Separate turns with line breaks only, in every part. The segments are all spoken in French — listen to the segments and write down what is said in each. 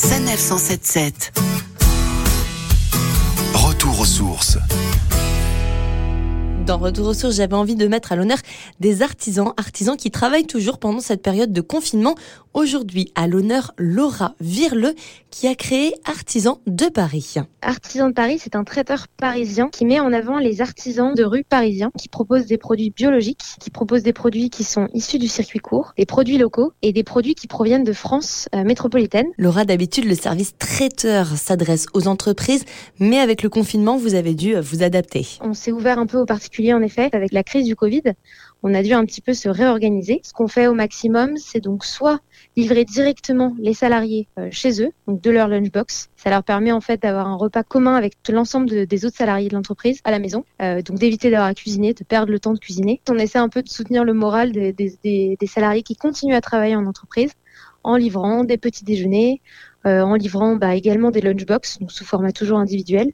Sanef 177. Retour aux sources.
Dans Retour aux sources, j'avais envie de mettre à l'honneur des artisans, artisans qui travaillent toujours pendant cette période de confinement. Aujourd'hui, à l'honneur Laura Virle, qui a créé Artisans de Paris.
Artisans de Paris, c'est un traiteur parisien qui met en avant les artisans de rue parisiens, qui proposent des produits biologiques, qui proposent des produits qui sont issus du circuit court, des produits locaux et des produits qui proviennent de France euh, métropolitaine.
Laura, d'habitude, le service traiteur s'adresse aux entreprises, mais avec le confinement, vous avez dû vous adapter.
On s'est ouvert un peu aux particuliers en effet, avec la crise du Covid, on a dû un petit peu se réorganiser. Ce qu'on fait au maximum, c'est donc soit livrer directement les salariés euh, chez eux, donc de leur lunchbox. Ça leur permet en fait d'avoir un repas commun avec l'ensemble des autres salariés de l'entreprise à la maison, euh, donc d'éviter d'avoir à cuisiner, de perdre le temps de cuisiner. On essaie un peu de soutenir le moral des, salariés qui continuent à travailler en entreprise en livrant des petits déjeuners, euh, en livrant bah, également des lunchbox, donc sous format toujours individuel.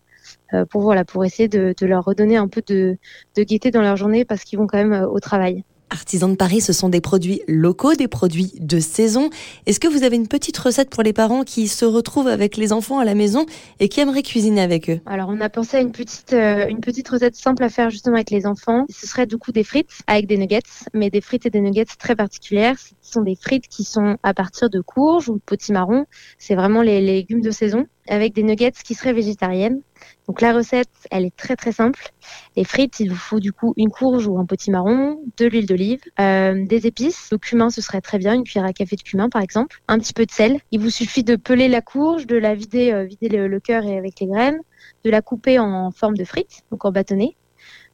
Euh, pour voilà pour essayer de, leur redonner un peu de, de gaieté dans leur journée parce qu'ils vont quand même euh, au travail.
Artisans de Paris, ce sont des produits locaux, des produits de saison. Est-ce que vous avez une petite recette pour les parents qui se retrouvent avec les enfants à la maison et qui aimeraient cuisiner avec eux?
Alors, on a pensé à une petite, euh, une petite recette simple à faire justement avec les enfants. Ce serait du coup des frites avec des nuggets, mais des frites et des nuggets très particulières. Ce sont des frites qui sont à partir de courges ou de potimarron. C'est vraiment les légumes de saison avec des nuggets qui seraient végétariennes. Donc la recette, elle est très très simple. Les frites, il vous faut du coup une courge ou un potimarron, de l'huile d'olive, euh, des épices. Le cumin, ce serait très bien, une cuillère à café de cumin par exemple. Un petit peu de sel. Il vous suffit de peler la courge, de la vider, euh, vider le, le cœur et avec les graines, de la couper en forme de frites, donc en bâtonnet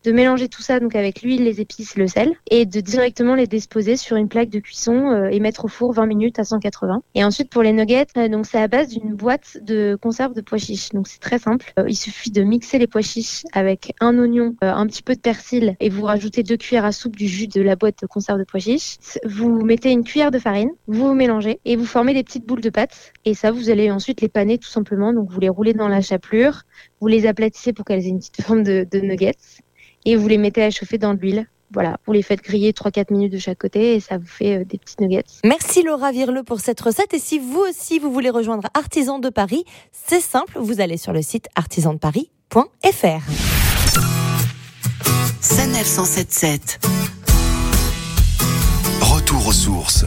de mélanger tout ça donc avec l'huile, les épices, le sel, et de directement les disposer sur une plaque de cuisson euh, et mettre au four 20 minutes à 180. Et ensuite pour les nuggets, euh, donc c'est à base d'une boîte de conserve de pois chiches. Donc c'est très simple. Euh, il suffit de mixer les pois chiches avec un oignon, un petit peu de persil, et vous rajoutez deux cuillères à soupe du jus de la boîte de conserve de pois chiches. Vous mettez une cuillère de farine, vous mélangez et vous formez des petites boules de pâte. Et ça, vous allez ensuite les paner tout simplement. Donc vous les roulez dans la chapelure, vous les aplatissez pour qu'elles aient une petite forme de, de nuggets et vous les mettez à chauffer dans l'huile. Voilà, vous les faites griller 3-4 minutes de chaque côté et ça vous fait euh, des petites nuggets.
Merci Laura Virle pour cette recette. Et si vous aussi vous voulez rejoindre Artisan de Paris, c'est simple, vous allez sur le site artisandeparis.fr.
Sanef 177. Retour aux sources.